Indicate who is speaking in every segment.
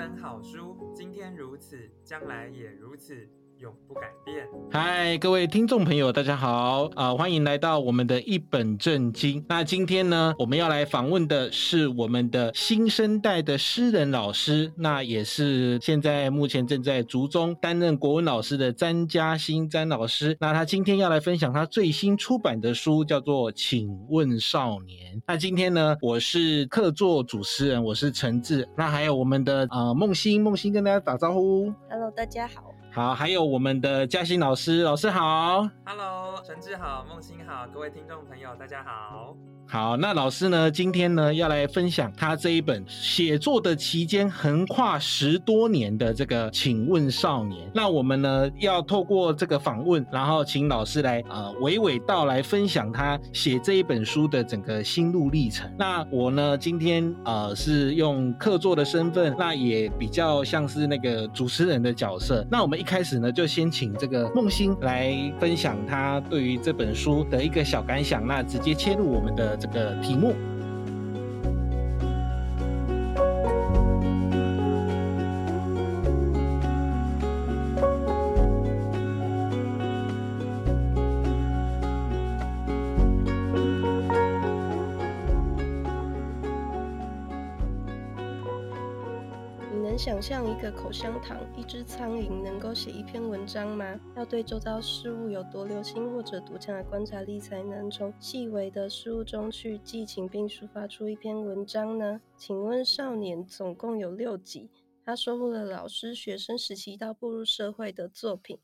Speaker 1: 本好书，今天如此，将来也如此。永不改变。
Speaker 2: 嗨，各位听众朋友，大家好啊、呃！欢迎来到我们的一本正经。那今天呢，我们要来访问的是我们的新生代的诗人老师，那也是现在目前正在竹中担任国文老师的詹嘉欣詹老师。那他今天要来分享他最新出版的书，叫做《请问少年》。那今天呢，我是客座主持人，我是陈志。那还有我们的呃梦欣，梦欣跟大家打招呼。
Speaker 3: Hello，大家好。
Speaker 2: 好，还有我们的嘉欣老师，老师好。
Speaker 1: Hello，陈志好，梦欣好，各位听众朋友大家好。
Speaker 2: 好，那老师呢，今天呢要来分享他这一本写作的期间横跨十多年的这个《请问少年》。那我们呢要透过这个访问，然后请老师来呃娓娓道来分享他写这一本书的整个心路历程。那我呢今天呃是用客座的身份，那也比较像是那个主持人的角色。那我们一开始呢就先请这个梦欣来分享他对于这本书的一个小感想。那直接切入我们的。这个题目。
Speaker 3: 想象一个口香糖、一只苍蝇能够写一篇文章吗？要对周遭事物有多留心或者多强的观察力，才能从细微的事物中去寄情并抒发出一篇文章呢？请问少年总共有六集，他收录了老师学生时期到步入社会的作品，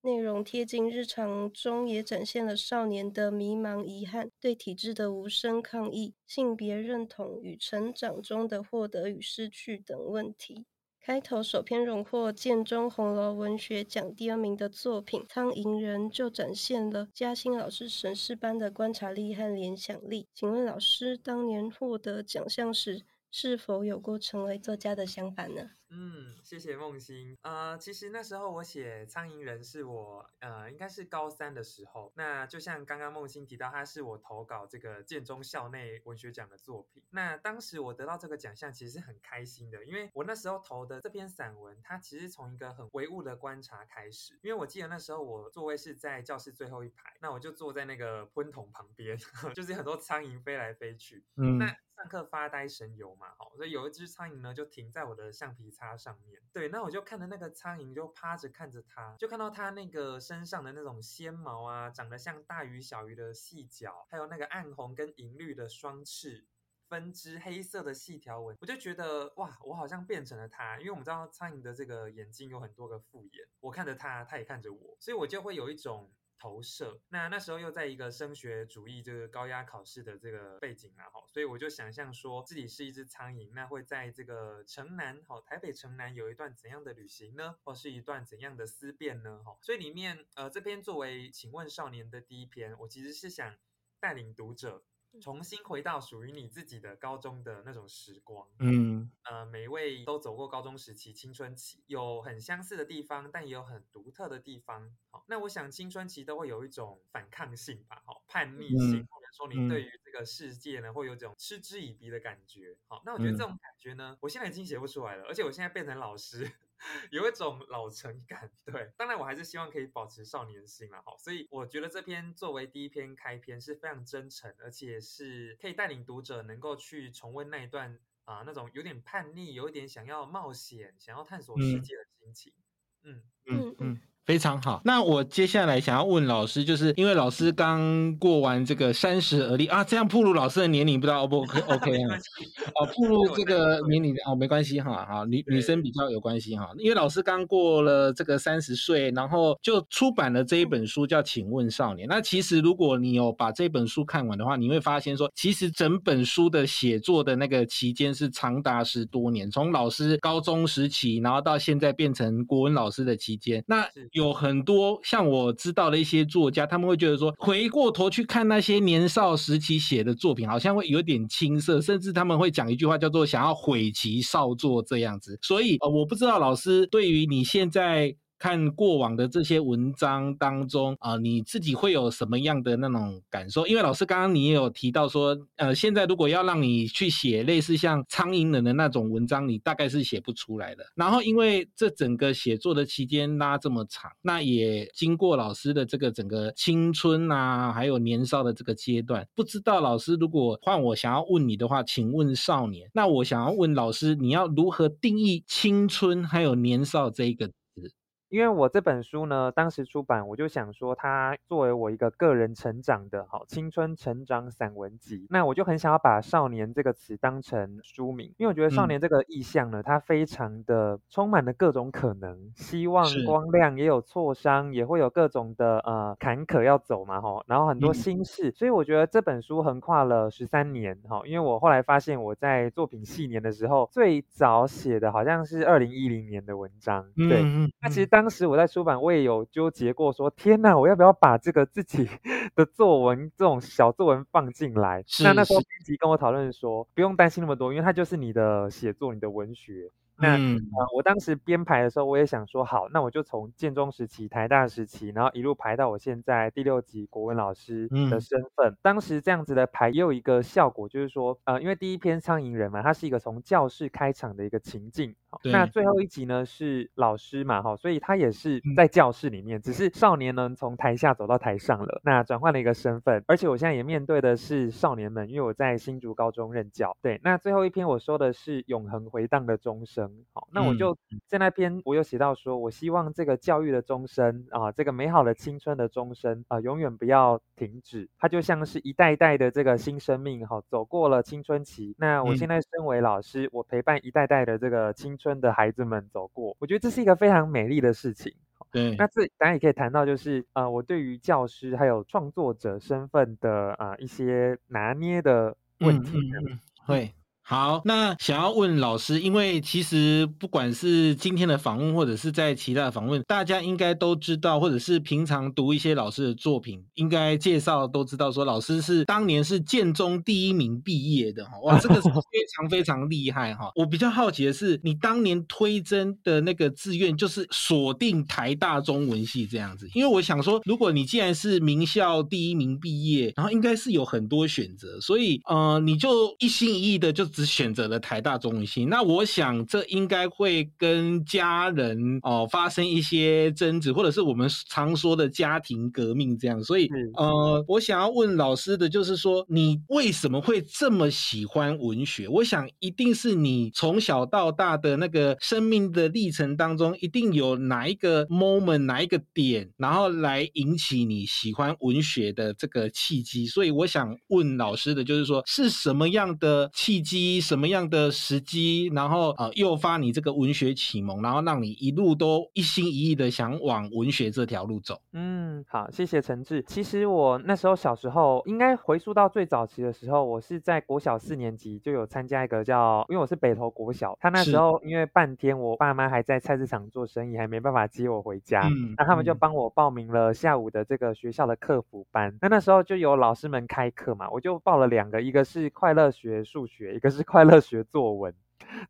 Speaker 3: 内容贴近日常中，也展现了少年的迷茫、遗憾、对体制的无声抗议、性别认同与成长中的获得与失去等问题。开头首篇荣获建中红楼文学奖第二名的作品《苍蝇人》就展现了嘉兴老师神似般的观察力和联想力。请问老师，当年获得奖项时，是否有过成为作家的想法呢？
Speaker 1: 嗯，谢谢梦欣。呃，其实那时候我写《苍蝇人》是我呃，应该是高三的时候。那就像刚刚梦欣提到，他是我投稿这个建中校内文学奖的作品。那当时我得到这个奖项，其实是很开心的，因为我那时候投的这篇散文，它其实从一个很唯物的观察开始。因为我记得那时候我座位是在教室最后一排，那我就坐在那个喷筒旁边，就是很多苍蝇飞来飞去。嗯，那。上课发呆神游嘛，好，所以有一只苍蝇呢，就停在我的橡皮擦它上面。对，那我就看着那个苍蝇，就趴着看着它，就看到它那个身上的那种纤毛啊，长得像大鱼小鱼的细脚，还有那个暗红跟银绿的双翅，分支黑色的细条纹，我就觉得哇，我好像变成了它。因为我们知道苍蝇的这个眼睛有很多个复眼，我看着它，它也看着我，所以我就会有一种。投射，那那时候又在一个升学主义这个高压考试的这个背景啊，哈，所以我就想象说自己是一只苍蝇，那会在这个城南，哈，台北城南有一段怎样的旅行呢？或是一段怎样的思辨呢？哈，所以里面，呃，这篇作为请问少年的第一篇，我其实是想带领读者。重新回到属于你自己的高中的那种时光，嗯，呃，每一位都走过高中时期、青春期，有很相似的地方，但也有很独特的地方。好，那我想青春期都会有一种反抗性吧，好，叛逆性，或者说你对于这个世界呢，会有种嗤之以鼻的感觉。好，那我觉得这种感觉呢，我现在已经写不出来了，而且我现在变成老师。有一种老成感，对，当然我还是希望可以保持少年心啦，好，所以我觉得这篇作为第一篇开篇是非常真诚，而且是可以带领读者能够去重温那一段啊、呃，那种有点叛逆、有一点想要冒险、想要探索世界的心情，嗯嗯。嗯。嗯
Speaker 2: 非常好，那我接下来想要问老师，就是因为老师刚过完这个三十而立啊，这样暴露老师的年龄不知道 O 不 OK OK 啊？哦，暴露 这个年龄哦，没关系哈，好女女生比较有关系哈，因为老师刚过了这个三十岁，然后就出版了这一本书叫《请问少年》。那其实如果你有把这本书看完的话，你会发现说，其实整本书的写作的那个期间是长达十多年，从老师高中时期，然后到现在变成国文老师的期间，那。有很多像我知道的一些作家，他们会觉得说，回过头去看那些年少时期写的作品，好像会有点青涩，甚至他们会讲一句话叫做“想要毁其少作”这样子。所以，呃，我不知道老师对于你现在看过往的这些文章当中啊、你自己会有什么样的那种感受？因为老师刚刚你也有提到说，呃，现在如果要让你去写类似像苍蝇人的那种文章，你大概是写不出来的。然后因为这整个写作的期间拉这么长，那也经过老师的这个整个青春啊，还有年少的这个阶段，不知道老师如果换我想要问你的话，请问少年，那我想要问老师，你要如何定义青春还有年少这一个？
Speaker 4: 因为我这本书呢，当时出版，我就想说，它作为我一个个人成长的好青春成长散文集，那我就很想要把“少年”这个词当成书名，因为我觉得“少年”这个意象呢，它非常的充满了各种可能，希望、光亮，也有挫伤，也会有各种的呃坎坷要走嘛，哈，然后很多心事，所以我觉得这本书横跨了十三年，哈，因为我后来发现我在作品系年的时候，最早写的好像是二零一零年的文章，对，那其实当当时我在出版，我也有纠结过，说天哪，我要不要把这个自己 的作文这种小作文放进来？那那时候编辑跟我讨论说，不用担心那么多，因为它就是你的写作，你的文学。那、嗯呃、我当时编排的时候，我也想说，好，那我就从建中时期、台大时期，然后一路排到我现在第六级国文老师的身份。嗯、当时这样子的排也有一个效果，就是说，呃，因为第一篇《苍蝇人》嘛，它是一个从教室开场的一个情境。那最后一集呢是老师嘛，哈，所以他也是在教室里面，嗯、只是少年呢从台下走到台上了，那转换了一个身份。而且我现在也面对的是少年们，因为我在新竹高中任教。对，那最后一篇我说的是永恒回荡的钟声。好，那我就在那篇我有写到说，我希望这个教育的钟声啊，这个美好的青春的钟声啊，永远不要停止。它就像是一代代的这个新生命，哈，走过了青春期。那我现在身为老师，我陪伴一代代的这个青春的孩子们走过，我觉得这是一个非常美丽的事情。
Speaker 2: 对，
Speaker 4: 那这当然也可以谈到，就是呃，我对于教师还有创作者身份的啊、呃、一些拿捏的问题。
Speaker 2: 嗯嗯嗯、会。好，那想要问老师，因为其实不管是今天的访问，或者是在其他的访问，大家应该都知道，或者是平常读一些老师的作品，应该介绍都知道，说老师是当年是建中第一名毕业的哈，哇，这个是非常非常厉害哈。我比较好奇的是，你当年推甄的那个志愿就是锁定台大中文系这样子，因为我想说，如果你既然是名校第一名毕业，然后应该是有很多选择，所以呃，你就一心一意的就。只选择了台大中文系，那我想这应该会跟家人哦发生一些争执，或者是我们常说的家庭革命这样。所以，呃，我想要问老师的就是说，你为什么会这么喜欢文学？我想一定是你从小到大的那个生命的历程当中，一定有哪一个 moment，哪一个点，然后来引起你喜欢文学的这个契机。所以，我想问老师的就是说，是什么样的契机？什么样的时机，然后呃诱发你这个文学启蒙，然后让你一路都一心一意的想往文学这条路走。
Speaker 1: 嗯，好，谢谢陈志。其实我那时候小时候，应该回溯到最早期的时候，我是在国小四年级就有参加一个叫，因为我是北投国小，他那时候因为半天我爸妈还在菜市场做生意，还没办法接我回家，嗯，那他们就帮我报名了下午的这个学校的客服班。那那时候就有老师们开课嘛，我就报了两个，一个是快乐学数学，一个是。快乐学作文，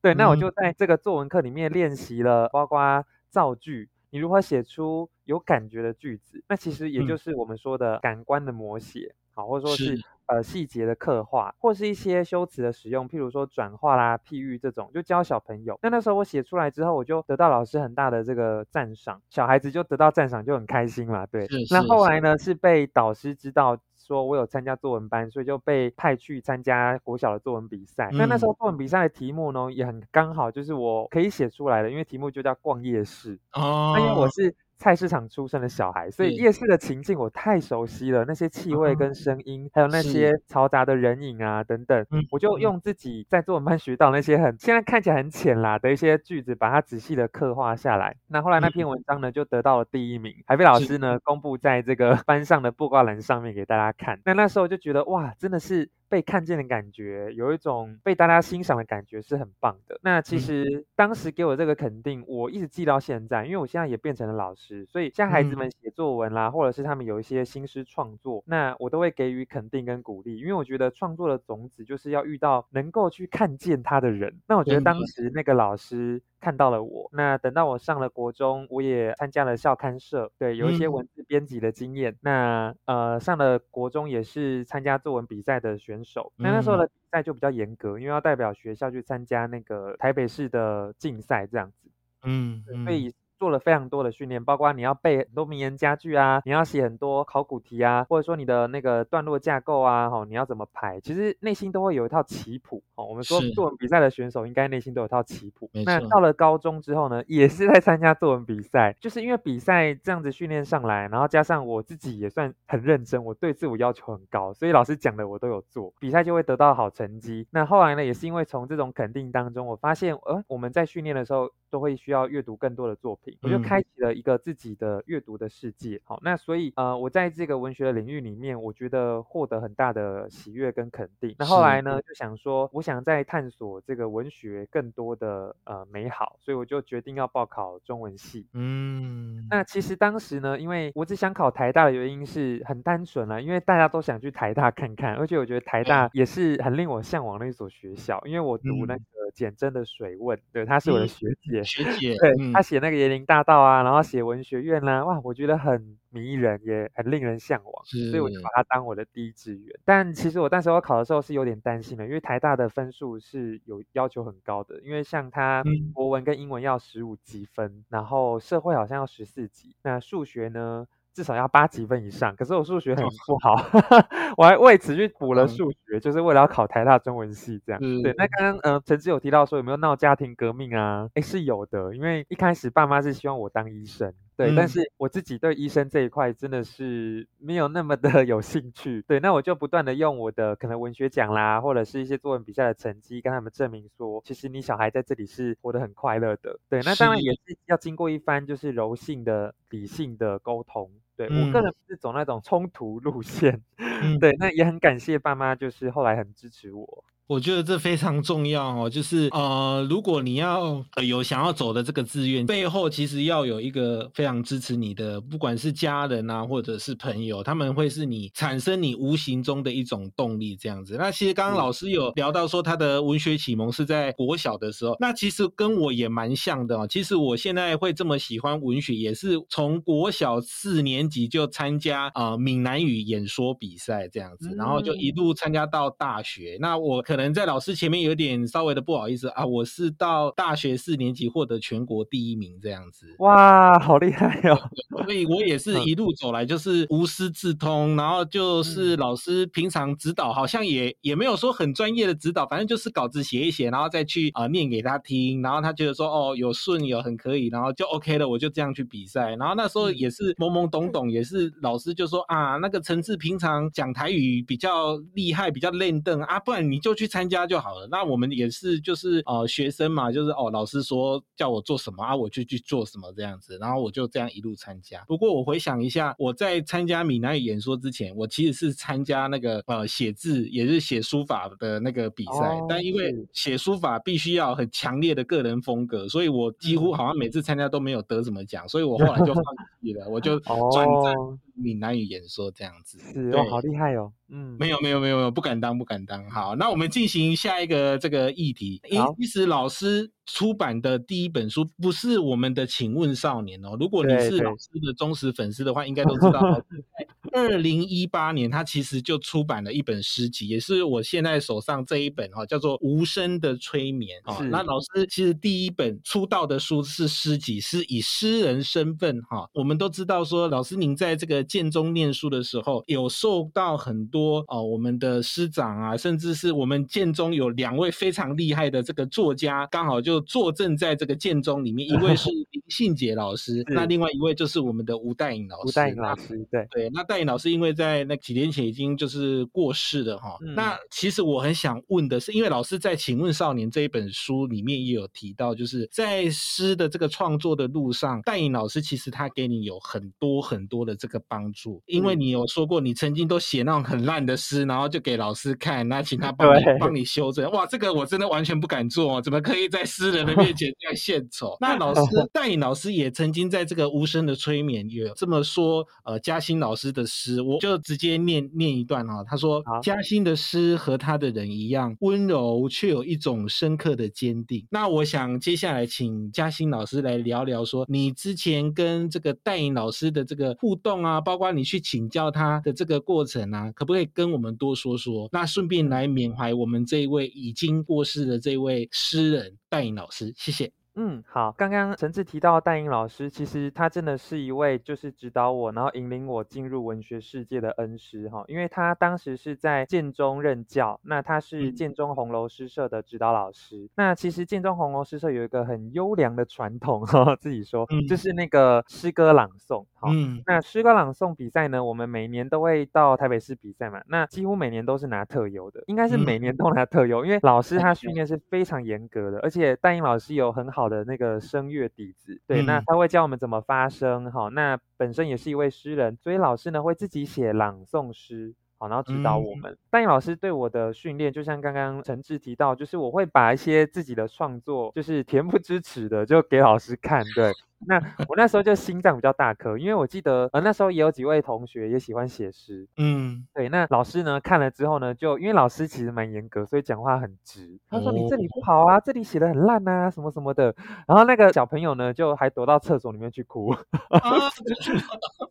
Speaker 1: 对，那我就在这个作文课里面练习了，包括造句，你如何写出有感觉的句子，那其实也就是我们说的感官的摹写，好，或者说是呃细节的刻画，或是一些修辞的使用，譬如说转化啦、譬喻这种，就教小朋友。那那时候我写出来之后，我就得到老师很大的这个赞赏，小孩子就得到赞赏就很开心嘛，对。那后来呢，是被导师知道。说我有参加作文班，所以就被派去参加国小的作文比赛。那、嗯、那时候作文比赛的题目呢，也很刚好，就是我可以写出来的，因为题目就叫逛夜市。哦，那因为我是。菜市场出生的小孩，所以夜市的情境我太熟悉了，那些气味跟声音，还有那些嘈杂的人影啊等等，我就用自己在作文班学到那些很现在看起来很浅啦的一些句子，把它仔细的刻画下来。那后来那篇文章呢，就得到了第一名，还被老师呢公布在这个 班上的布告栏上面给大家看。那那时候就觉得哇，真的是。被看见的感觉，有一种被大家欣赏的感觉，是很棒的。那其实当时给我这个肯定，我一直记到现在，因为我现在也变成了老师，所以像孩子们写作文啦，或者是他们有一些新诗创作，那我都会给予肯定跟鼓励，因为我觉得创作的种子就是要遇到能够去看见他的人。那我觉得当时那个老师。看到了我。那等到我上了国中，我也参加了校刊社，对，有一些文字编辑的经验。嗯、那呃，上了国中也是参加作文比赛的选手。那那时候的比赛就比较严格，因为要代表学校去参加那个台北市的竞赛这样子。
Speaker 2: 嗯，
Speaker 1: 所以。做了非常多的训练，包括你要背很多名言佳句啊，你要写很多考古题啊，或者说你的那个段落架构啊，吼，你要怎么排，其实内心都会有一套棋谱。哦，我们说作文比赛的选手应该内心都有一套棋谱。那到了高中之后呢，也是在参加作文比赛，就是因为比赛这样子训练上来，然后加上我自己也算很认真，我对自我要求很高，所以老师讲的我都有做，比赛就会得到好成绩。那后来呢，也是因为从这种肯定当中，我发现，呃，我们在训练的时候都会需要阅读更多的作品。我就开启了一个自己的阅读的世界，好，那所以呃，我在这个文学的领域里面，我觉得获得很大的喜悦跟肯定。那后来呢，就想说，我想再探索这个文学更多的呃美好，所以我就决定要报考中文系。
Speaker 2: 嗯，
Speaker 1: 那其实当时呢，因为我只想考台大的原因是很单纯啦，因为大家都想去台大看看，而且我觉得台大也是很令我向往的一所学校，因为我读那个简真的《水问》，对，她是我的学姐，
Speaker 2: 学姐，
Speaker 1: 对，她写那个椰林大道啊。然后写文学院啊，哇，我觉得很迷人，也很令人向往，所以我就把它当我的第一志愿。但其实我那时候考的时候是有点担心的，因为台大的分数是有要求很高的，因为像它国文跟英文要十五积分，然后社会好像要十四级，那数学呢？至少要八级分以上，可是我数学很不好，我还为此去补了数学，嗯、就是为了要考台大中文系这样。嗯、对，那刚刚呃陈志有提到说有没有闹家庭革命啊？诶，是有的，因为一开始爸妈是希望我当医生，对，嗯、但是我自己对医生这一块真的是没有那么的 有兴趣，对，那我就不断的用我的可能文学奖啦，或者是一些作文比赛的成绩跟他们证明说，其实你小孩在这里是活得很快乐的，对，那当然也是。要经过一番就是柔性的、理性的沟通。对，我个人是走那种冲突路线，嗯、对，那也很感谢爸妈，就是后来很支持我。
Speaker 2: 我觉得这非常重要哦，就是呃，如果你要有想要走的这个志愿，背后其实要有一个非常支持你的，不管是家人啊，或者是朋友，他们会是你产生你无形中的一种动力，这样子。那其实刚刚老师有聊到说他的文学启蒙是在国小的时候，那其实跟我也蛮像的哦。其实我现在会这么喜欢文学，也是从国小四年级就参加啊、呃、闽南语演说比赛这样子，然后就一路参加到大学。那我可能。可能在老师前面有点稍微的不好意思啊，我是到大学四年级获得全国第一名这样子。
Speaker 1: 哇，好厉害哦！
Speaker 2: 所以我也是一路走来就是无师自通，然后就是老师平常指导好像也也没有说很专业的指导，反正就是稿子写一写，然后再去啊、呃、念给他听，然后他觉得说哦有顺有很可以，然后就 OK 了，我就这样去比赛。然后那时候也是懵懵懂懂，也是老师就说啊那个陈志平常讲台语比较厉害，比较练邓啊，不然你就去。参加就好了。那我们也是，就是呃，学生嘛，就是哦，老师说叫我做什么啊，我就去做什么这样子。然后我就这样一路参加。不过我回想一下，我在参加闽南语演说之前，我其实是参加那个呃写字，也是写书法的那个比赛。哦、但因为写书法必须要很强烈的个人风格，所以我几乎好像每次参加都没有得什么奖，所以我后来就放弃了，我就转战闽南语演说这样子。
Speaker 1: 是哦，好厉害哦。
Speaker 2: 嗯，没有没有没有没有，不敢当不敢当。好，那我们进行下一个这个议题。好其实老师。出版的第一本书不是我们的《请问少年》哦。如果你是老师的忠实粉丝的话，应该都知道，二零一八年他其实就出版了一本诗集，也是我现在手上这一本哈，叫做《无声的催眠》啊。那老师其实第一本出道的书是诗集，是以诗人身份哈。我们都知道说，老师您在这个建中念书的时候，有受到很多哦，我们的师长啊，甚至是我们建中有两位非常厉害的这个作家，刚好就。坐镇在这个建中里面，一位是林信杰老师，那另外一位就是我们的吴代颖老师。
Speaker 1: 吴代颖老师，对
Speaker 2: 对，那代颖老师因为在那几年前已经就是过世了哈。嗯、那其实我很想问的是，因为老师在《请问少年》这一本书里面也有提到，就是在诗的这个创作的路上，代颖老师其实他给你有很多很多的这个帮助，因为你有说过你曾经都写那种很烂的诗，然后就给老师看，那请他帮你帮你修正。哇，这个我真的完全不敢做，怎么可以在诗人的面前这样献丑？那老师戴颖老师也曾经在这个无声的催眠也这么说，呃，嘉兴老师的诗，我就直接念念一段啊。他说：“嘉欣的诗和他的人一样温柔，却有一种深刻的坚定。”那我想接下来请嘉欣老师来聊聊，说你之前跟这个戴颖老师的这个互动啊，包括你去请教他的这个过程啊，可不可以跟我们多说说？那顺便来缅怀我们这一位已经过世的这位诗人戴颖老师，谢谢。
Speaker 1: 嗯，好。刚刚陈志提到戴英老师，其实他真的是一位就是指导我，然后引领我进入文学世界的恩师哈。因为他当时是在建中任教，那他是建中红楼诗社的指导老师。嗯、那其实建中红楼诗社有一个很优良的传统哈，自己说，嗯、就是那个诗歌朗诵。好，嗯、那诗歌朗诵比赛呢，我们每年都会到台北市比赛嘛。那几乎每年都是拿特优的，应该是每年都拿特优，嗯、因为老师 他训练是非常严格的，而且戴英老师有很好。好的那个声乐底子，对，那他会教我们怎么发声，好，那本身也是一位诗人，所以老师呢会自己写朗诵诗，好，然后指导我们。戴颖老师对我的训练，就像刚刚陈志提到，就是我会把一些自己的创作，就是恬不知耻的，就给老师看，对。那我那时候就心脏比较大颗，因为我记得呃那时候也有几位同学也喜欢写诗，嗯，对。那老师呢看了之后呢，就因为老师其实蛮严格，所以讲话很直。他说你这里不好啊，这里写的很烂啊，什么什么的。然后那个小朋友呢就还躲到厕所里面去哭。啊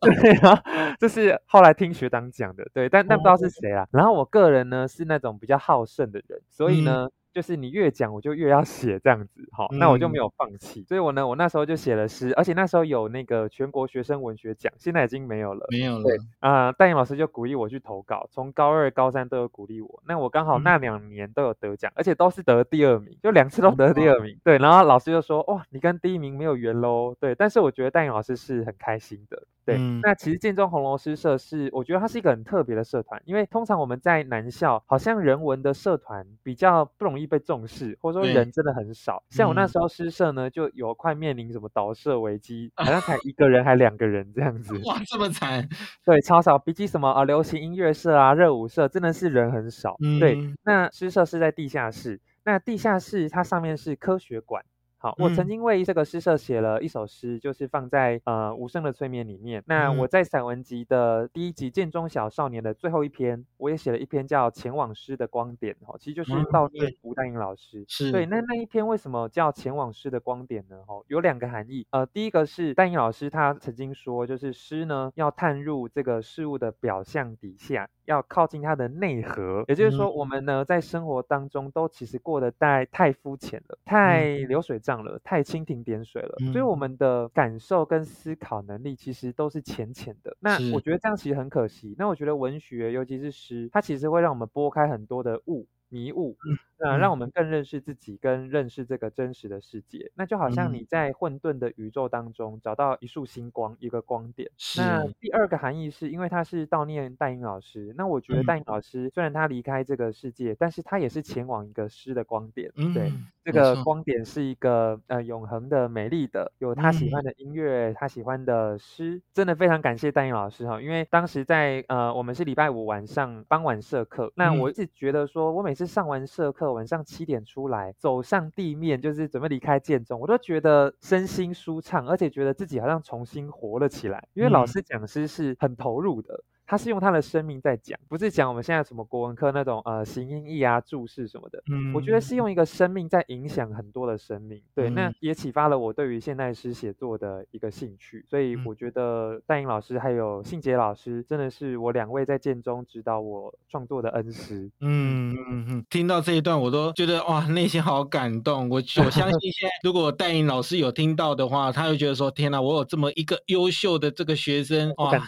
Speaker 1: 对啊，这是后来听学长讲的，对，但但不知道是谁啦。然后我个人呢是那种比较好胜的人，所以呢。嗯就是你越讲，我就越要写这样子，好，那我就没有放弃。嗯、所以我呢，我那时候就写了诗，而且那时候有那个全国学生文学奖，现在已经没有了，
Speaker 2: 没有了。
Speaker 1: 对啊、呃，戴颖老师就鼓励我去投稿，从高二、高三都有鼓励我。那我刚好那两年都有得奖，嗯、而且都是得第二名，就两次都得第二名。嗯、对，然后老师就说：“哇，你跟第一名没有缘喽。”对，但是我觉得戴颖老师是很开心的。对，嗯、那其实建中红楼诗社是，我觉得它是一个很特别的社团，因为通常我们在南校，好像人文的社团比较不容易被重视，或者说人真的很少。像我那时候诗社呢，就有快面临什么倒社危机，好像才一个人还两个人这样子。
Speaker 2: 哇，这么惨！
Speaker 1: 对，超少，比起什么啊流行音乐社啊、热舞社，真的是人很少。嗯、对，那诗社是在地下室，那地下室它上面是科学馆。好，我曾经为这个诗社写了一首诗，就是放在呃无声的催眠里面。那我在散文集的第一集《剑中小少年》的最后一篇，我也写了一篇叫《前往诗的光点》哦，其实就是悼念吴丹英老师。是对，那那一篇为什么叫《前往诗的光点》呢？哈，有两个含义。呃，第一个是丹英老师他曾经说，就是诗呢要探入这个事物的表象底下。要靠近它的内核，也就是说，我们呢在生活当中都其实过得太太肤浅了，太流水账了，太蜻蜓点水了，所以我们的感受跟思考能力其实都是浅浅的。那我觉得这样其实很可惜。那我觉得文学，尤其是诗，它其实会让我们拨开很多的雾。迷雾，那让我们更认识自己，跟认识这个真实的世界。那就好像你在混沌的宇宙当中找到一束星光，一个光点。是那第二个含义是因为他是悼念戴英老师。那我觉得戴英老师虽然他离开这个世界，但是他也是前往一个诗的光点。嗯、对，这个光点是一个呃永恒的、美丽的，有他喜欢的音乐，他喜欢的诗。真的非常感谢戴英老师哈，因为当时在呃我们是礼拜五晚上傍晚社课，那我一直觉得说我每次。上完社课，晚上七点出来，走上地面，就是准备离开建中，我都觉得身心舒畅，而且觉得自己好像重新活了起来，因为老师讲师是很投入的。他是用他的生命在讲，不是讲我们现在什么国文课那种呃形音义啊注释什么的。嗯，我觉得是用一个生命在影响很多的生命。对，嗯、那也启发了我对于现代诗写作的一个兴趣。所以我觉得戴颖老师还有信杰老师真的是我两位在建中指导我创作的恩师。
Speaker 2: 嗯嗯嗯，听到这一段我都觉得哇，内心好感动。我我相信现在如果戴颖老师有听到的话，他会觉得说天哪，我有这么一个优秀的这个学生 哇，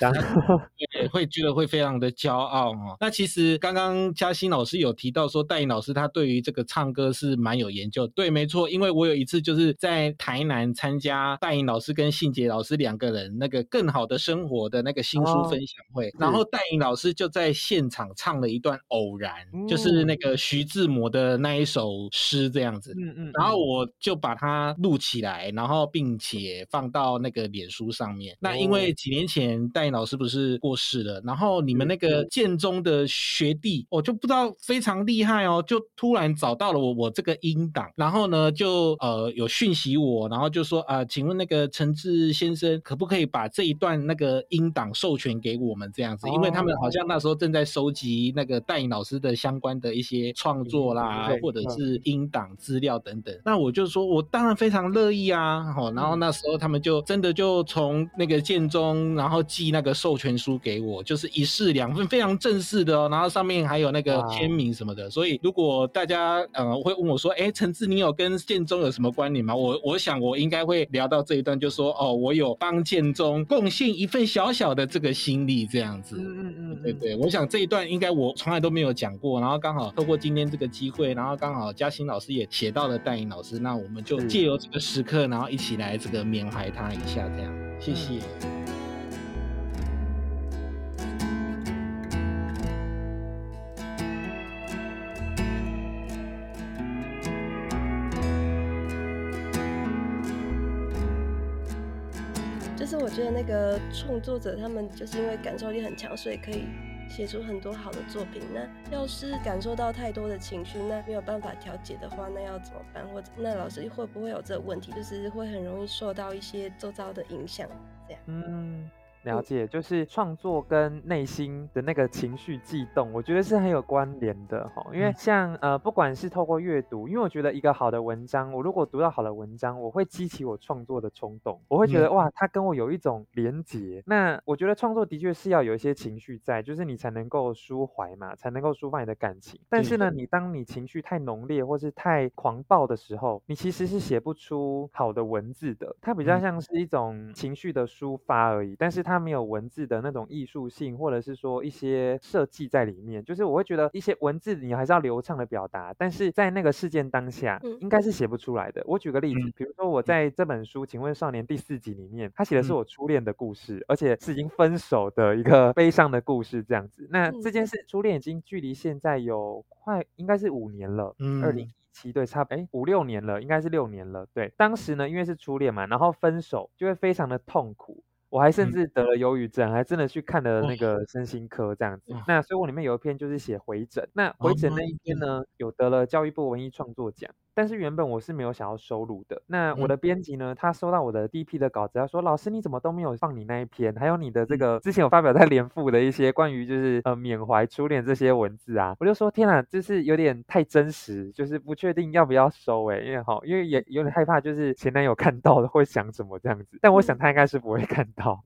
Speaker 2: 对，会。觉得会非常的骄傲哦。那其实刚刚嘉欣老师有提到说，戴颖老师他对于这个唱歌是蛮有研究。对，没错，因为我有一次就是在台南参加戴颖老师跟信杰老师两个人那个更好的生活的那个新书分享会，哦、然后戴颖老师就在现场唱了一段《偶然》，嗯、就是那个徐志摩的那一首诗这样子。嗯嗯。然后我就把它录起来，然后并且放到那个脸书上面。哦、那因为几年前戴颖老师不是过世。事了。然后你们那个建中的学弟，我就不知道非常厉害哦，就突然找到了我我这个音档，然后呢就呃有讯息我，然后就说啊、呃，请问那个陈志先生可不可以把这一段那个音档授权给我们这样子？因为他们好像那时候正在收集那个戴颖老师的相关的一些创作啦，或者是音档资料等等。那我就说我当然非常乐意啊，好，然后那时候他们就真的就从那个建中，然后寄那个授权书给我，就是一式两份，非常正式的哦，然后上面还有那个签名什么的。所以如果大家呃会问我说，哎，陈志你有跟建中有什么关联吗？我我想我应该会聊到这一段，就说哦，我有帮建中贡献一份小小的这个心力这样子。嗯嗯嗯，对对，我想这一段应该我从来都没有讲过，然后刚好透过今天这个机会，然后刚好嘉欣老师也写到了戴颖老师，那我们就借由这个时刻，然后一起来这个缅怀他一下，这样。谢谢。
Speaker 3: 就觉得那个创作者他们就是因为感受力很强，所以可以写出很多好的作品。那要是感受到太多的情绪，那没有办法调节的话，那要怎么办？或者那老师会不会有这个问题？就是会很容易受到一些周遭的影响。
Speaker 1: 这样嗯。了解，就是创作跟内心的那个情绪悸动，我觉得是很有关联的哈。因为像呃，不管是透过阅读，因为我觉得一个好的文章，我如果读到好的文章，我会激起我创作的冲动，我会觉得哇，它跟我有一种连结。那我觉得创作的确是要有一些情绪在，就是你才能够抒怀嘛，才能够抒发你的感情。但是呢，你当你情绪太浓烈或是太狂暴的时候，你其实是写不出好的文字的。它比较像是一种情绪的抒发而已，但是它。它没有文字的那种艺术性，或者是说一些设计在里面，就是我会觉得一些文字你还是要流畅的表达，但是在那个事件当下，应该是写不出来的。我举个例子，比如说我在这本书《请问少年》第四集里面，他写的是我初恋的故事，而且是已经分手的一个悲伤的故事，这样子。那这件事初恋已经距离现在有快应该是五年了，嗯二零一七对，差哎五六年了，应该是六年了。对，当时呢，因为是初恋嘛，然后分手就会非常的痛苦。我还甚至得了忧郁症，还真的去看了那个身心科这样子。那所以我里面有一篇就是写回诊，那回诊那一篇呢，有得了教育部文艺创作奖。但是原本我是没有想要收录的。那我的编辑呢，他收到我的第一批的稿子，他说：“老师，你怎么都没有放你那一篇？还有你的这个之前有发表在联副的一些关于就是呃缅怀初恋这些文字啊？”我就说：“天啊，就是有点太真实，就是不确定要不要收诶，因为哈，因为也有点害怕，就是前男友看到了会想什么这样子。但我想他应该是不会看到。”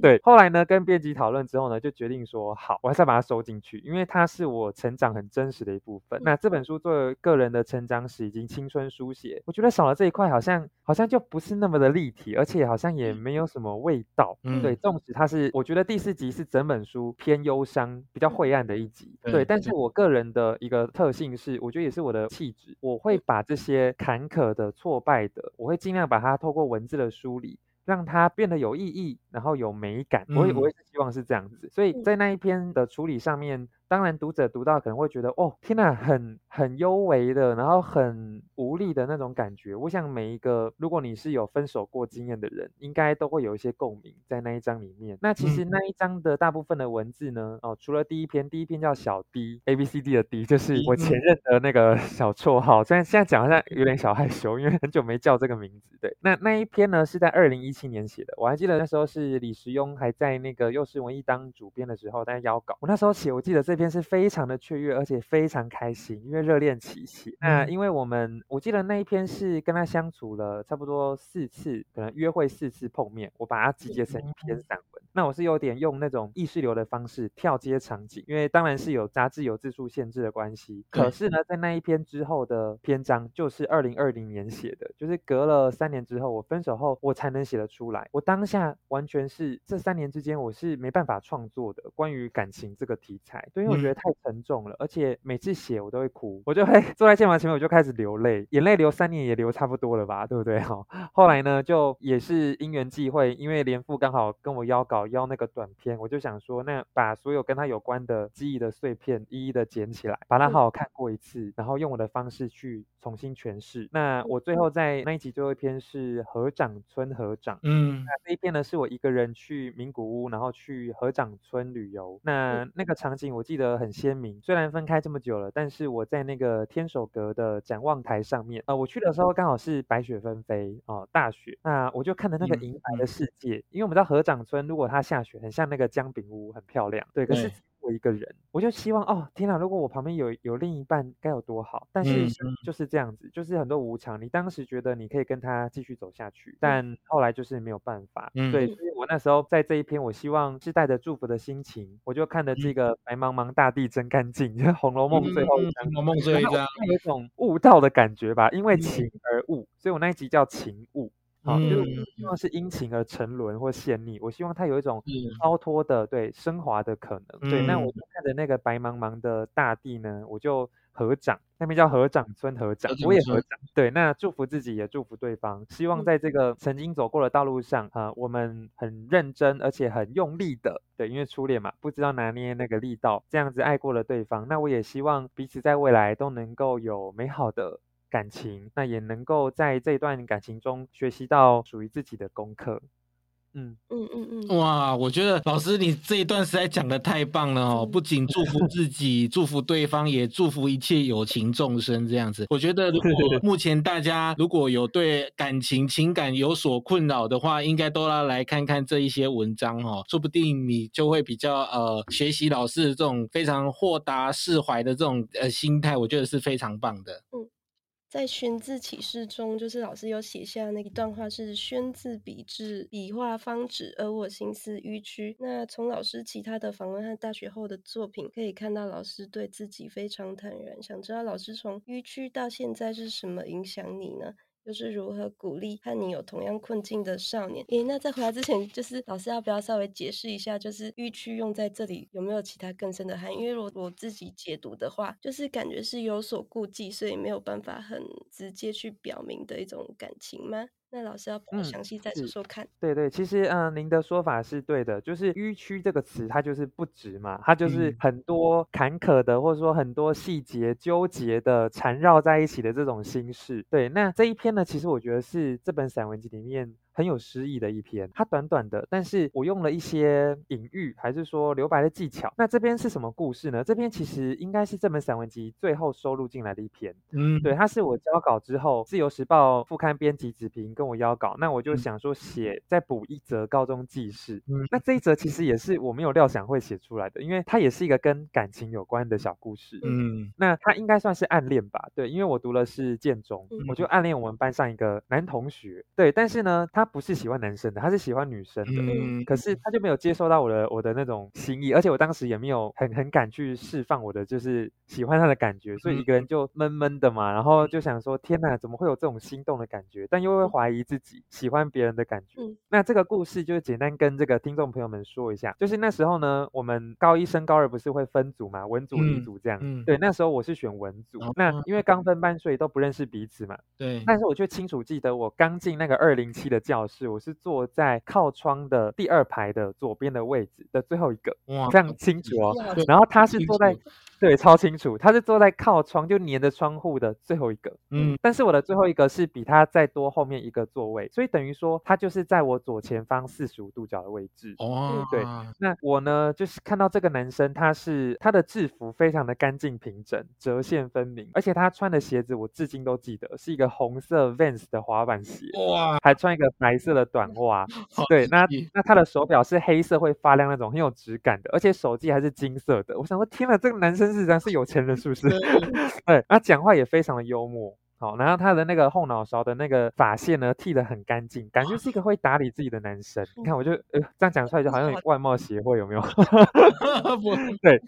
Speaker 1: 对，后来呢，跟编辑讨论之后呢，就决定说好，我还是要把它收进去，因为它是我成长很真实的一部分。那这本书作为个人的成长史以及青春书写，我觉得少了这一块，好像好像就不是那么的立体，而且好像也没有什么味道。嗯，对，纵使它是，我觉得第四集是整本书偏忧伤、比较晦暗的一集。对，但是我个人的一个特性是，我觉得也是我的气质，我会把这些坎坷的、挫败的，我会尽量把它透过文字的梳理。让它变得有意义，然后有美感，我也我也是希望是这样子，所以在那一篇的处理上面。当然，读者读到可能会觉得，哦，天呐，很很幽微的，然后很无力的那种感觉。我想每一个，如果你是有分手过经验的人，应该都会有一些共鸣在那一章里面。那其实那一章的大部分的文字呢，哦，除了第一篇，第一篇叫小 D，A B C D 的 D，就是我前任的那个小绰号。虽然现在讲好像有点小害羞，因为很久没叫这个名字。对，那那一篇呢是在二零一七年写的，我还记得那时候是李时庸还在那个幼师文艺当主编的时候，在邀稿。我那时候写，我记得这。这篇是非常的雀跃，而且非常开心，因为热恋期写。那因为我们，我记得那一篇是跟他相处了差不多四次，可能约会四次碰面，我把它集结成一篇散文。那我是有点用那种意识流的方式跳接场景，因为当然是有杂志有字数限制的关系。可是呢，在那一篇之后的篇章，就是二零二零年写的，就是隔了三年之后，我分手后，我才能写得出来。我当下完全是这三年之间，我是没办法创作的关于感情这个题材。对。因为我觉得太沉重了，嗯、而且每次写我都会哭，我就会坐在键盘前面，我就开始流泪，眼泪流三年也流差不多了吧，对不对？哈，后来呢，就也是因缘际会，因为连富刚好跟我邀稿邀那个短片，我就想说，那把所有跟他有关的记忆的碎片一一的捡起来，把它好好看过一次，然后用我的方式去重新诠释。那我最后在那一集最后一篇是合掌村合掌，嗯，那这一篇呢是我一个人去名古屋，然后去合掌村旅游。那那个场景我记得很鲜明，虽然分开这么久了，但是我在那个天守阁的展望台上面，呃，我去的时候刚好是白雪纷飞哦，大雪。那我就看着那个银白的世界，因为我们知道合掌村如果它下雪，很像那个姜饼屋，很漂亮。对，可是。我一个人，我就希望哦，天哪！如果我旁边有有另一半，该有多好。但是就是这样子，嗯、就是很多无常。你当时觉得你可以跟他继续走下去，但后来就是没有办法。嗯、对，所以我那时候在这一篇，我希望是带着祝福的心情，我就看着这个白茫茫大地真干净，就是《红楼梦》最后一章，嗯《红楼梦》最后一章，有一种悟道的感觉吧。因为情而悟，所以我那一集叫情悟。好，就是我希望是因情而沉沦或陷溺，我希望它有一种超脱的对升华的可能。对，那我就看着那个白茫茫的大地呢，我就合掌，那边叫合掌村合掌，我也合掌。对，那祝福自己也祝福对方，希望在这个曾经走过的道路上啊，我们很认真而且很用力的，对，因为初恋嘛，不知道拿捏那个力道，这样子爱过了对方。那我也希望彼此在未来都能够有美好的。感情，那也能够在这段感情中学习到属于自己的功课。嗯嗯
Speaker 2: 嗯嗯，哇，我觉得老师你这一段实在讲的太棒了哦！不仅祝福自己，祝福对方，也祝福一切有情众生。这样子，我觉得如果 目前大家如果有对感情情感有所困扰的话，应该都要来看看这一些文章哦，说不定你就会比较呃学习老师的这种非常豁达释怀的这种呃心态，我觉得是非常棒的。嗯。
Speaker 3: 在宣字启事中，就是老师有写下那一段话是“宣字笔致，笔画方止，而我心思迂曲”。那从老师其他的访问和大学后的作品，可以看到老师对自己非常坦然。想知道老师从迂曲到现在是什么影响你呢？就是如何鼓励和你有同样困境的少年？诶，那在回答之前，就是老师要不要稍微解释一下，就是欲去用在这里有没有其他更深的含义？因为如果我自己解读的话，就是感觉是有所顾忌，所以没有办法很直接去表明的一种感情吗？那老师要详细再说说看。嗯、
Speaker 1: 对对，其实嗯、呃，您的说法是对的，就是迂曲这个词，它就是不直嘛，它就是很多坎坷的，或者说很多细节纠结的缠绕在一起的这种心事。对，那这一篇呢，其实我觉得是这本散文集里面。很有诗意的一篇，它短短的，但是我用了一些隐喻，还是说留白的技巧。那这边是什么故事呢？这篇其实应该是这本散文集最后收录进来的一篇。嗯，对，它是我交稿之后，自由时报副刊编辑子平跟我邀稿，那我就想说写再补一则高中记事。嗯，那这一则其实也是我没有料想会写出来的，因为它也是一个跟感情有关的小故事。嗯，那它应该算是暗恋吧？对，因为我读的是建中，我就暗恋我们班上一个男同学。对，但是呢，他。不是喜欢男生的，他是喜欢女生的。嗯，可是他就没有接受到我的我的那种心意，而且我当时也没有很很敢去释放我的就是喜欢他的感觉，所以一个人就闷闷的嘛，然后就想说天哪，怎么会有这种心动的感觉？但又会怀疑自己喜欢别人的感觉。嗯，那这个故事就是简单跟这个听众朋友们说一下，就是那时候呢，我们高一升高二不是会分组嘛，文组理组这样。嗯，对，那时候我是选文组，那因为刚分班，所以都不认识彼此嘛。对，但是我却清楚记得我刚进那个二零七的教室，我是坐在靠窗的第二排的左边的位置的最后一个，哇，非常清楚哦。然后他是坐在。对，超清楚，他是坐在靠窗，就粘着窗户的最后一个。嗯，但是我的最后一个是比他再多后面一个座位，所以等于说他就是在我左前方四十五度角的位置。哦、嗯，对。那我呢，就是看到这个男生，他是他的制服非常的干净平整，折线分明，而且他穿的鞋子我至今都记得，是一个红色 Vans 的滑板鞋。哇，还穿一个白色的短袜。对，那那他的手表是黑色会发亮那种很有质感的，而且手机还是金色的。我想说，天哪，这个男生。是咱是有钱人，是不是？对，他讲话也非常的幽默，好，然后他的那个后脑勺的那个发线呢，剃得很干净，感觉是一个会打理自己的男生。你看，我就呃这样讲出来，就好像有 外貌协会有没有？对。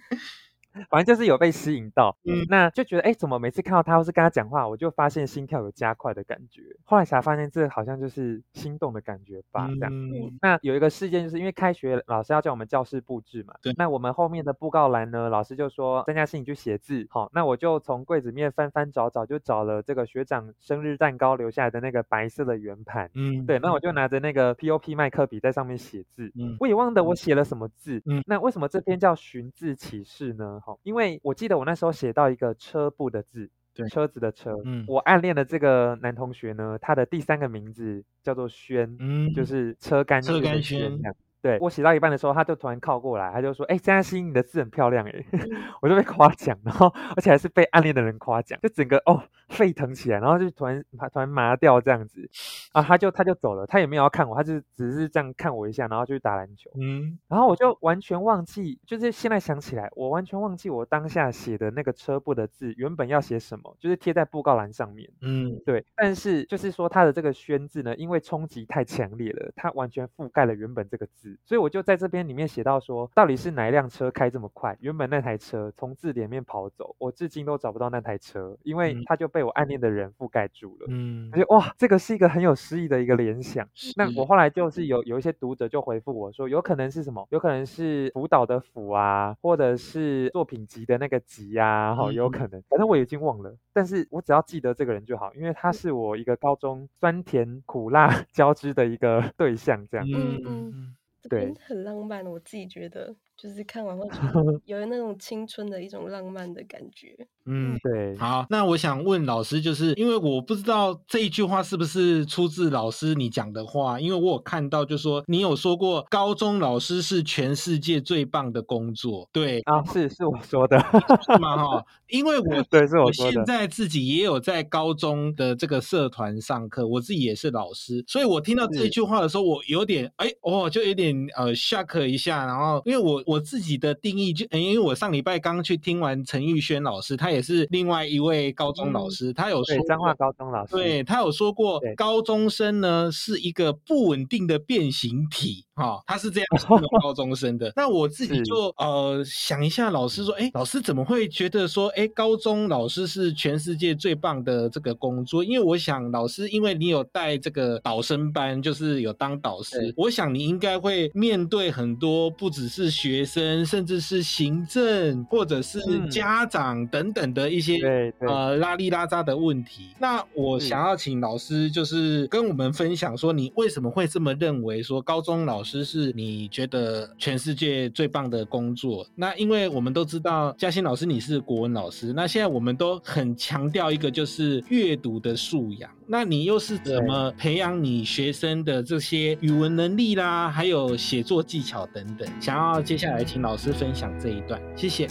Speaker 1: 反正就是有被吸引到，
Speaker 2: 嗯，
Speaker 1: 那就觉得哎，怎么每次看到他或是跟他讲话，我就发现心跳有加快的感觉。后来才发现这好像就是心动的感觉吧，这样。
Speaker 2: 嗯，
Speaker 1: 那有一个事件，就是因为开学老师要叫我们教室布置嘛，
Speaker 2: 对。
Speaker 1: 那我们后面的布告栏呢，老师就说张嘉欣你去写字，好，那我就从柜子里面翻翻找找，就找了这个学长生日蛋糕留下来的那个白色的圆盘，
Speaker 2: 嗯，
Speaker 1: 对。那我就拿着那个 POP 麦克笔在上面写字，
Speaker 2: 嗯，
Speaker 1: 我也忘了我写了什么字，
Speaker 2: 嗯。
Speaker 1: 那为什么这篇叫寻字启事呢？好，因为我记得我那时候写到一个车部的字，
Speaker 2: 对，
Speaker 1: 车子的车，
Speaker 2: 嗯，
Speaker 1: 我暗恋的这个男同学呢，他的第三个名字叫做轩，嗯，就是车干
Speaker 2: 车干轩。
Speaker 1: 对，我写到一半的时候，他就突然靠过来，他就说：“哎，张嘉欣，你的字很漂亮哎。” 我就被夸奖，然后而且还是被暗恋的人夸奖，就整个哦沸腾起来，然后就突然突然麻掉这样子啊，他就他就走了，他也没有要看我，他就只是这样看我一下，然后就去打篮球。嗯，然后我就完全忘记，就是现在想起来，我完全忘记我当下写的那个车部的字原本要写什么，就是贴在布告栏上面。嗯，对，但是就是说他的这个“宣”字呢，因为冲击太强烈了，它完全覆盖了原本这个字。所以我就在这边里面写到说，到底是哪一辆车开这么快？原本那台车从字典里面跑走，我至今都找不到那台车，因为它就被我暗恋的人覆盖住了。嗯，而且哇，这个是一个很有诗意的一个联想。那我后来就是有有一些读者就回复我说，有可能是什么？有可能是辅导的辅啊，或者是作品集的那个集啊，好，有可能。反正我已经忘了，但是我只要记得这个人就好，因为他是我一个高中酸甜苦辣 交织的一个对象，这样。
Speaker 3: 嗯嗯。对，很浪漫，我自己觉得。就是看完会觉得 有那种青春的一种浪漫的感觉。
Speaker 2: 嗯，对。好，那我想问老师，就是因为我不知道这一句话是不是出自老师你讲的话，因为我有看到，就是说你有说过高中老师是全世界最棒的工作。对
Speaker 1: 啊，是是我说的
Speaker 2: 吗哈，因为我
Speaker 1: 对是我说的。
Speaker 2: 我现在自己也有在高中的这个社团上课，我自己也是老师，所以我听到这句话的时候，我有点哎哦，就有点呃 shock 一下，然后因为我。我自己的定义就，因为我上礼拜刚去听完陈玉轩老师，他也是另外一位高中老师，嗯、他有说
Speaker 1: 彰化高中老师，
Speaker 2: 对，他有说过，高中生呢是一个不稳定的变形体，哈、哦，他是这样形容 高中生的。那我自己就呃想一下，老师说，哎，老师怎么会觉得说，哎，高中老师是全世界最棒的这个工作？因为我想老师，因为你有带这个导生班，就是有当导师，我想你应该会面对很多不只是学。学生甚至是行政或者是家长等等的一些、嗯、呃拉里拉扎的问题。那我想要请老师就是跟我们分享说，你为什么会这么认为说高中老师是你觉得全世界最棒的工作？那因为我们都知道嘉欣老师你是国文老师，那现在我们都很强调一个就是阅读的素养。那你又是怎么培养你学生的这些语文能力啦，还有写作技巧等等？想要接下来请老师分享这一段，谢谢。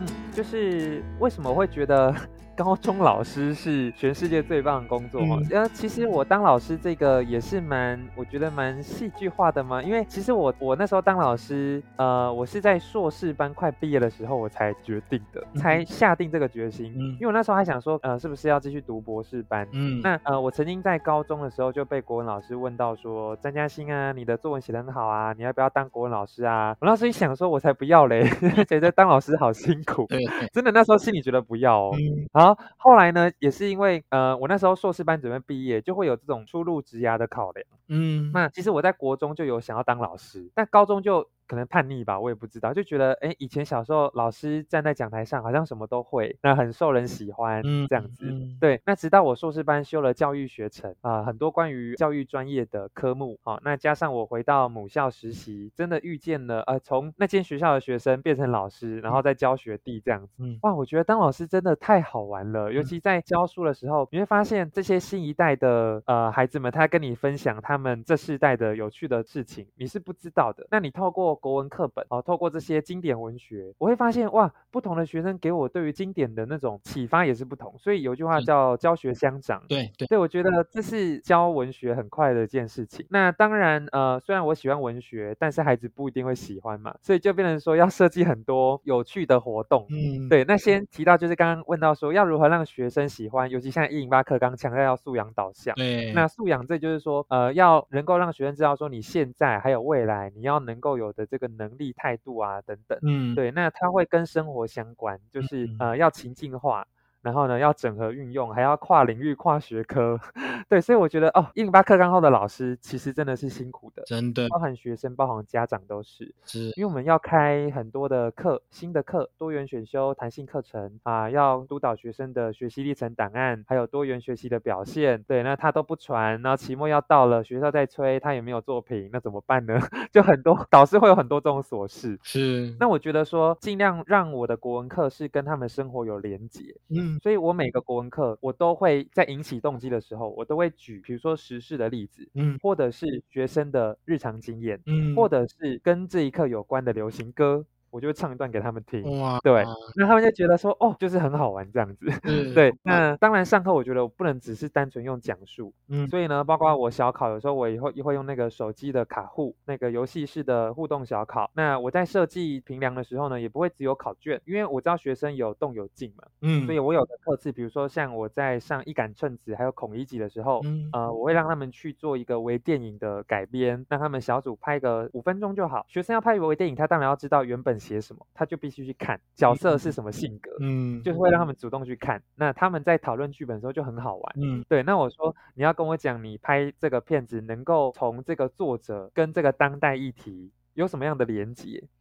Speaker 1: 嗯，就是为什么我会觉得？高中老师是全世界最棒的工作哈，呃、嗯，其实我当老师这个也是蛮，我觉得蛮戏剧化的嘛。因为其实我我那时候当老师，呃，我是在硕士班快毕业的时候我才决定的，才下定这个决心。嗯，因为我那时候还想说，呃，是不是要继续读博士班？嗯，那呃，我曾经在高中的时候就被国文老师问到说，张嘉欣啊，你的作文写得很好啊，你要不要当国文老师啊？我那时候一想说，我才不要嘞，觉得当老师好辛苦，对，真的那时候心里觉得不要哦。嗯然后后来呢，也是因为呃，我那时候硕士班准备毕业，就会有这种出路职涯的考量。嗯，那其实我在国中就有想要当老师，但高中就。可能叛逆吧，我也不知道，就觉得哎，以前小时候老师站在讲台上，好像什么都会，那很受人喜欢，嗯，这样子。嗯、对，那直到我硕士班修了教育学程啊、呃，很多关于教育专业的科目，好、哦，那加上我回到母校实习，真的遇见了呃，从那间学校的学生变成老师，然后再教学弟这样子。嗯，哇，我觉得当老师真的太好玩了，尤其在教书的时候，你会发现这些新一代的呃孩子们，他跟你分享他他们这世代的有趣的事情，你是不知道的。那你透过国文课本哦，透过这些经典文学，我会发现哇，不同的学生给我对于经典的那种启发也是不同。所以有句话叫教学相长。
Speaker 2: 对对，
Speaker 1: 所以我觉得这是教文学很快的一件事情。那当然呃，虽然我喜欢文学，但是孩子不一定会喜欢嘛，所以就变成说要设计很多有趣的活动。嗯，对。那先提到就是刚刚问到说要如何让学生喜欢，尤其像一零八课刚强调要素养导向。
Speaker 2: 对，
Speaker 1: 那素养这就是说呃，要能够让学生知道说你现在还有未来你要能够有的这个能力、态度啊等等。嗯，对。那它会跟生活相关，就是呃要情境化。然后呢，要整合运用，还要跨领域、跨学科，对，所以我觉得哦，一零八课纲后的老师其实真的是辛苦的，
Speaker 2: 真的，
Speaker 1: 包含学生、包含家长都是，
Speaker 2: 是，
Speaker 1: 因为我们要开很多的课，新的课，多元选修、弹性课程啊，要督导学生的学习历程档案，还有多元学习的表现，对，那他都不传，然后期末要到了，学校在催，他也没有作品，那怎么办呢？就很多导师会有很多这种琐事，
Speaker 2: 是，
Speaker 1: 那我觉得说尽量让我的国文课是跟他们生活有连结，嗯。所以，我每个国文课，我都会在引起动机的时候，我都会举，比如说时事的例子，嗯，或者是学生的日常经验，嗯，或者是跟这一课有关的流行歌。我就会唱一段给他们听，哇，对，那他们就觉得说，哦，就是很好玩这样子，嗯、对。那当然上课我觉得我不能只是单纯用讲述，嗯，所以呢，包括我小考有时候我也会也会用那个手机的卡户，那个游戏式的互动小考。那我在设计评量的时候呢，也不会只有考卷，因为我知道学生有动有静嘛，嗯，所以我有的课次，比如说像我在上一杆秤子还有孔乙己的时候，嗯，呃，我会让他们去做一个微电影的改编，让他们小组拍个五分钟就好。学生要拍一个微电影，他当然要知道原本写什么，他就必须去看角色是什么性格，嗯，就是会让他们主动去看。那他们在讨论剧本的时候就很好玩，嗯，对。那我说你要跟我讲，你拍这个片子能够从这个作者跟这个当代议题有什么样的连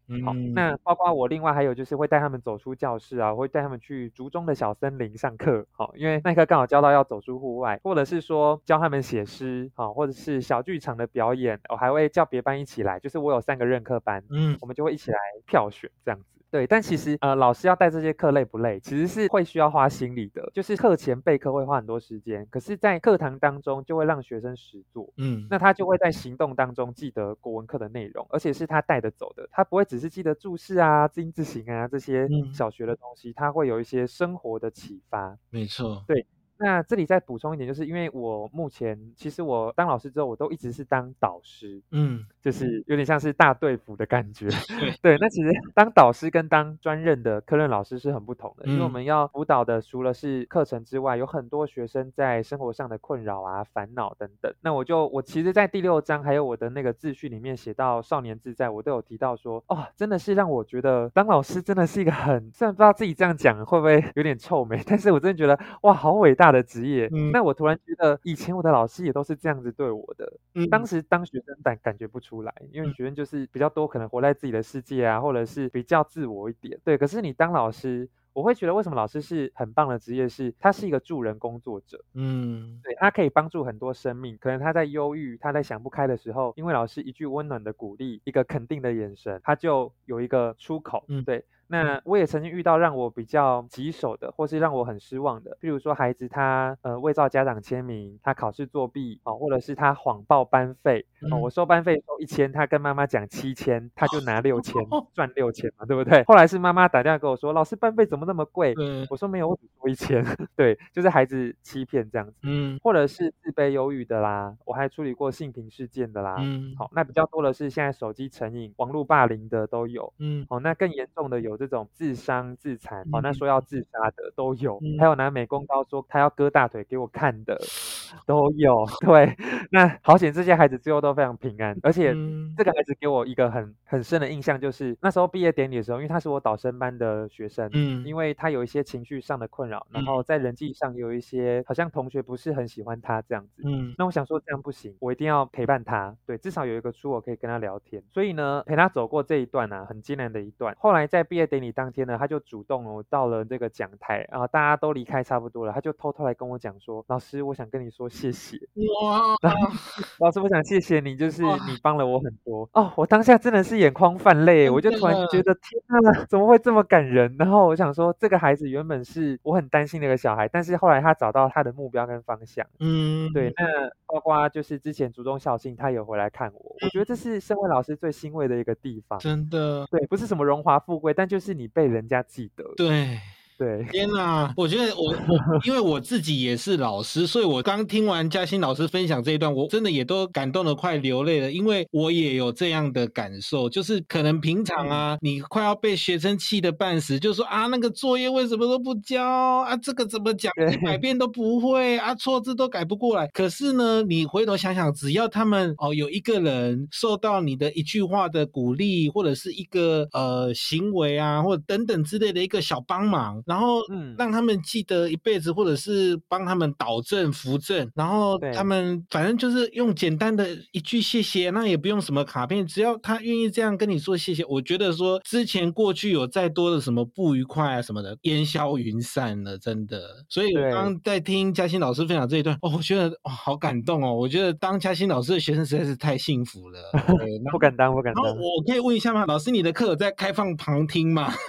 Speaker 1: 结？好，那包括我另外还有就是会带他们走出教室啊，会带他们去竹中的小森林上课，好，因为那课刚好教到要走出户外，或者是说教他们写诗，好，或者是小剧场的表演，我还会叫别班一起来，就是我有三个任课班，嗯，我们就会一起来票选这样子。对，但其实呃，老师要带这些课累不累？其实是会需要花心力的。就是课前备课会花很多时间，可是，在课堂当中就会让学生实做，嗯，那他就会在行动当中记得国文课的内容，而且是他带得走的，他不会只是记得注释啊、字音字形啊这些小学的东西，他会有一些生活的启发。
Speaker 2: 没错，
Speaker 1: 对。那这里再补充一点，就是因为我目前其实我当老师之后，我都一直是当导师，嗯，就是有点像是大队服的感觉，对。那其实当导师跟当专任的科任老师是很不同的，因为我们要辅导的除了是课程之外，有很多学生在生活上的困扰啊、烦恼等等。那我就我其实，在第六章还有我的那个自序里面写到少年自在，我都有提到说，哦，真的是让我觉得当老师真的是一个很，虽然不知道自己这样讲会不会有点臭美，但是我真的觉得哇，好伟大的职业，嗯，那我突然觉得以前我的老师也都是这样子对我的，嗯，当时当学生感感觉不出来，因为学生就是比较多可能活在自己的世界啊，或者是比较自我一点，对。可是你当老师，我会觉得为什么老师是很棒的职业？是他是一个助人工作者，嗯，对，他可以帮助很多生命，可能他在忧郁，他在想不开的时候，因为老师一句温暖的鼓励，一个肯定的眼神，他就有一个出口，嗯，对。那我也曾经遇到让我比较棘手的，或是让我很失望的，比如说孩子他呃未照家长签名，他考试作弊哦，或者是他谎报班费哦，我收班费收一千，他跟妈妈讲七千，他就拿六千 赚六千嘛，对不对？后来是妈妈打电话跟我说，老师班费怎么那么贵？嗯，我说没有，我只收一千，对，就是孩子欺骗这样子，嗯，或者是自卑忧郁的啦，我还处理过性平事件的啦，嗯，好，那比较多的是现在手机成瘾、网络霸凌的都有，嗯，好，那更严重的有。这种自伤自残，哦，那说要自杀的都有，嗯、还有拿美工刀说他要割大腿给我看的 都有。对，那好险，这些孩子最后都非常平安。而且这个孩子给我一个很很深的印象，就是那时候毕业典礼的时候，因为他是我导生班的学生，嗯，因为他有一些情绪上的困扰，然后在人际上有一些好像同学不是很喜欢他这样子，嗯，那我想说这样不行，我一定要陪伴他，对，至少有一个出口可以跟他聊天。所以呢，陪他走过这一段啊，很艰难的一段。后来在毕业典礼当天呢，他就主动哦到了这个讲台，然后大家都离开差不多了，他就偷偷来跟我讲说：“老师，我想跟你说。”说谢谢。
Speaker 2: 哇，
Speaker 1: 老师，我想谢谢你，就是你帮了我很多哦。我当下真的是眼眶泛泪，我就突然觉得天哪，怎么会这么感人？然后我想说，这个孩子原本是我很担心的一个小孩，但是后来他找到他的目标跟方向。嗯，对。那包括就是之前竹中校庆，他有回来看我，我觉得这是身为老师最欣慰的一个地方。
Speaker 2: 真的，
Speaker 1: 对，不是什么荣华富贵，但就是你被人家记得。
Speaker 2: 对。
Speaker 1: 对，
Speaker 2: 天哪！我觉得我因为我自己也是老师，所以我刚听完嘉欣老师分享这一段，我真的也都感动的快流泪了，因为我也有这样的感受，就是可能平常啊，你快要被学生气的半死，就说啊，那个作业为什么都不交啊，这个怎么讲，一百遍都不会啊，错字都改不过来。可是呢，你回头想想，只要他们哦有一个人受到你的一句话的鼓励，或者是一个呃行为啊，或者等等之类的一个小帮忙。然后，嗯，让他们记得一辈子，或者是帮他们导正、扶正，然后他们反正就是用简单的一句谢谢，那也不用什么卡片，只要他愿意这样跟你说谢谢，我觉得说之前过去有再多的什么不愉快啊什么的，烟消云散了，真的。所以我刚刚在听嘉欣老师分享这一段，哦，我觉得哦好感动哦，我觉得当嘉欣老师的学生实在是太幸福了。
Speaker 1: 不敢当，不敢当。
Speaker 2: 我可以问一下吗？老师，你的课有在开放旁听吗？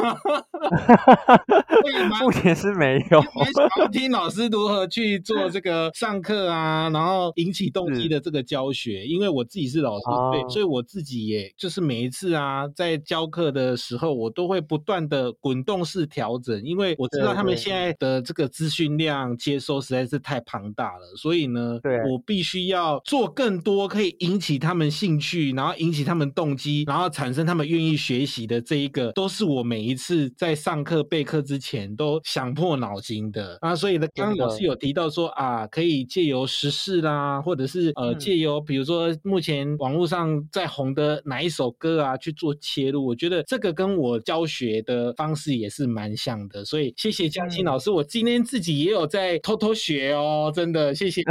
Speaker 1: 目前是没有。
Speaker 2: 想要听老师如何去做这个上课啊，然后引起动机的这个教学。因为我自己是老师，对，所以我自己也就是每一次啊，在教课的时候，我都会不断的滚动式调整，因为我知道他们现在的这个资讯量接收实在是太庞大了，所以呢，对，我必须要做更多可以引起他们兴趣，然后引起他们动机，然后产生他们愿意学习的这一个，都是我每一次在上课备课之前都。想破脑筋的。啊，所以呢，刚刚老师有提到说啊，可以借由时事啦，或者是呃，借由比如说目前网络上在红的哪一首歌啊去做切入，我觉得这个跟我教学的方式也是蛮像的，所以谢谢嘉欣老师，我今天自己也有在偷偷学哦，真的谢谢，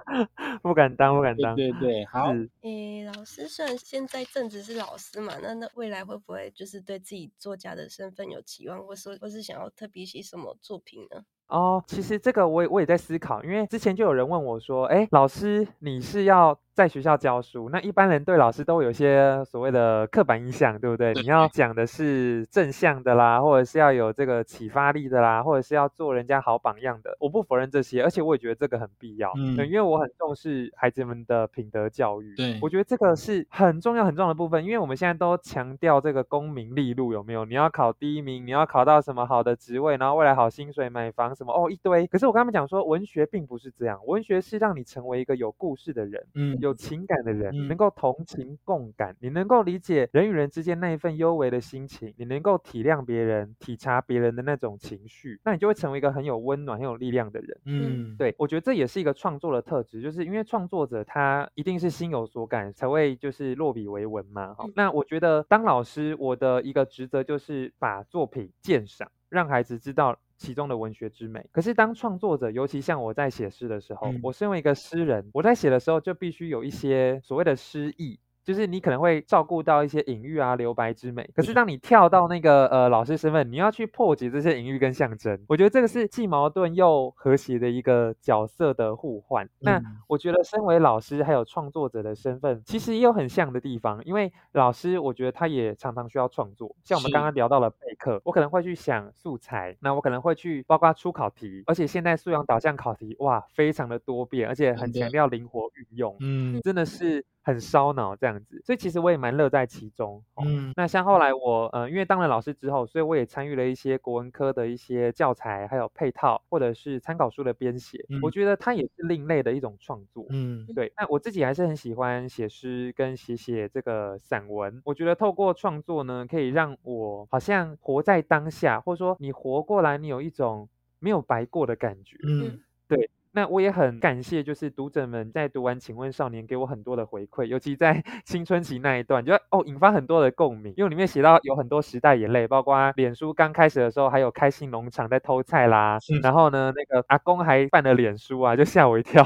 Speaker 1: 不敢当，不敢当，
Speaker 2: 对对对，好，诶、
Speaker 3: 欸，老师虽然现在正值是老师嘛，那那未来会不会就是对自己作家的身份有期望，或是或是想要特别写什么作品呢？
Speaker 1: 哦，其实这个我也我也在思考，因为之前就有人问我说，哎，老师，你是要在学校教书，那一般人对老师都有些所谓的刻板印象，对不对？你要讲的是正向的啦，或者是要有这个启发力的啦，或者是要做人家好榜样的。我不否认这些，而且我也觉得这个很必要，嗯，因为我很重视孩子们的品德教育。对，我觉得这个是很重要很重要的部分，因为我们现在都强调这个功名利禄有没有？你要考第一名，你要考到什么好的职位，然后未来好薪水、买房什么哦一堆。可是我跟他们讲说，文学并不是这样，文学是让你成为一个有故事的人，嗯。有情感的人，你能够同情共感，你能够理解人与人之间那一份幽微的心情，你能够体谅别人、体察别人的那种情绪，那你就会成为一个很有温暖、很有力量的人。嗯，对，我觉得这也是一个创作的特质，就是因为创作者他一定是心有所感，才会就是落笔为文嘛。好，那我觉得当老师，我的一个职责就是把作品鉴赏，让孩子知道。其中的文学之美。可是当创作者，尤其像我在写诗的时候，嗯、我身为一个诗人，我在写的时候就必须有一些所谓的诗意。就是你可能会照顾到一些隐喻啊、留白之美，可是当你跳到那个呃老师身份，你要去破解这些隐喻跟象征，我觉得这个是既矛盾又和谐的一个角色的互换。那我觉得身为老师还有创作者的身份，其实也有很像的地方，因为老师我觉得他也常常需要创作，像我们刚刚聊到了备课，我可能会去想素材，那我可能会去包括出考题，而且现在素养导向考题哇，非常的多变，而且很强调灵活运用，嗯，真的是。很烧脑这样子，所以其实我也蛮乐在其中。哦、嗯，那像后来我呃，因为当了老师之后，所以我也参与了一些国文科的一些教材，还有配套或者是参考书的编写。嗯、我觉得它也是另类的一种创作。嗯，对。那我自己还是很喜欢写诗跟写写这个散文。我觉得透过创作呢，可以让我好像活在当下，或者说你活过来，你有一种没有白过的感觉。嗯，对。那我也很感谢，就是读者们在读完《请问少年》给我很多的回馈，尤其在 青春期那一段，就哦引发很多的共鸣，因为里面写到有很多时代眼泪，包括脸书刚开始的时候还有开心农场在偷菜啦，然后呢。那个阿公还办了脸书啊，就吓我一跳，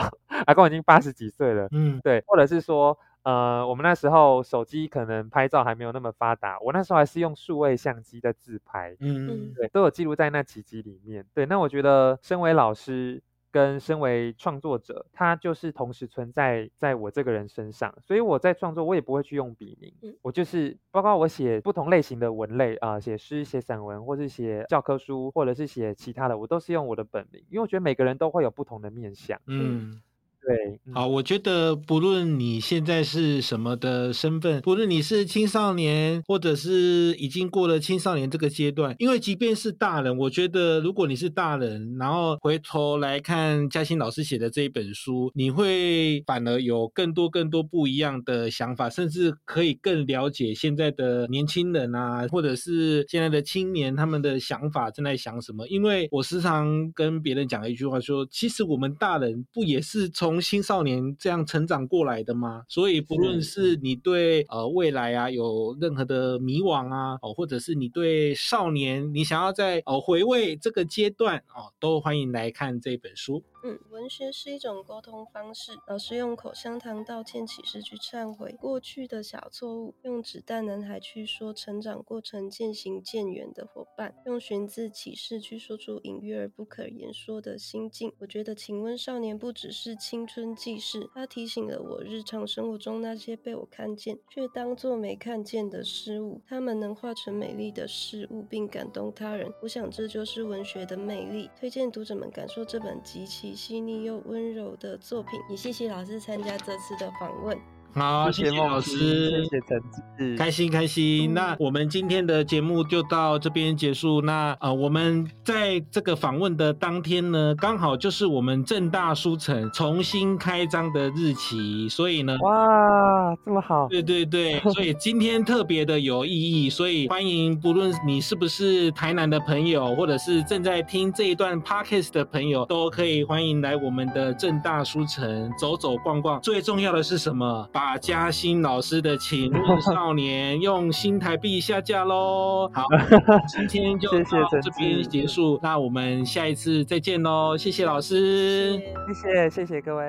Speaker 1: 阿公已经八十几岁了，嗯，对，或者是说呃我们那时候手机可能拍照还没有那么发达，我那时候还是用数位相机在自拍，嗯嗯，对，都有记录在那几集里面，对，那我觉得身为老师。跟身为创作者，它就是同时存在在我这个人身上，所以我在创作，我也不会去用笔名，嗯、我就是包括我写不同类型的文类啊，写、呃、诗、写散文，或是写教科书，或者是写其他的，我都是用我的本名，因为我觉得每个人都会有不同的面相，嗯。对，
Speaker 2: 好，我觉得不论你现在是什么的身份，不论你是青少年，或者是已经过了青少年这个阶段，因为即便是大人，我觉得如果你是大人，然后回头来看嘉欣老师写的这一本书，你会反而有更多更多不一样的想法，甚至可以更了解现在的年轻人啊，或者是现在的青年他们的想法正在想什么。因为我时常跟别人讲一句话说，其实我们大人不也是从从青少年这样成长过来的吗？所以不论是你对呃未来啊有任何的迷惘啊，哦，或者是你对少年，你想要在哦回味这个阶段哦，都欢迎来看这本书。
Speaker 3: 嗯，文学是一种沟通方式。老师用口香糖道歉启事去忏悔过去的小错误，用纸袋男孩去说成长过程渐行渐远的伙伴，用寻字启事去说出隐约而不可言说的心境。我觉得，请问少年不只是青春记事，它提醒了我日常生活中那些被我看见却当作没看见的事物，他们能化成美丽的事物并感动他人。我想这就是文学的魅力。推荐读者们感受这本极其。细腻又温柔的作品，也谢谢老师参加这次的访问。
Speaker 2: 好，谢谢老师，谢谢陈子，开心开心。那我们今天的节目就到这边结束。那呃，我们在这个访问的当天呢，刚好就是我们正大书城重新开张的日期，所以呢，
Speaker 1: 哇，这么好，
Speaker 2: 对对对，所以今天特别的有意义，所以欢迎不论你是不是台南的朋友，或者是正在听这一段 podcast 的朋友，都可以欢迎来我们的正大书城走走逛逛。最重要的是什么？把把嘉欣老师的《请问少年》用新台币下架喽！好，今天就到这边结束，谢谢，那我们下一次再见喽！谢谢老师，
Speaker 1: 谢谢谢谢各位。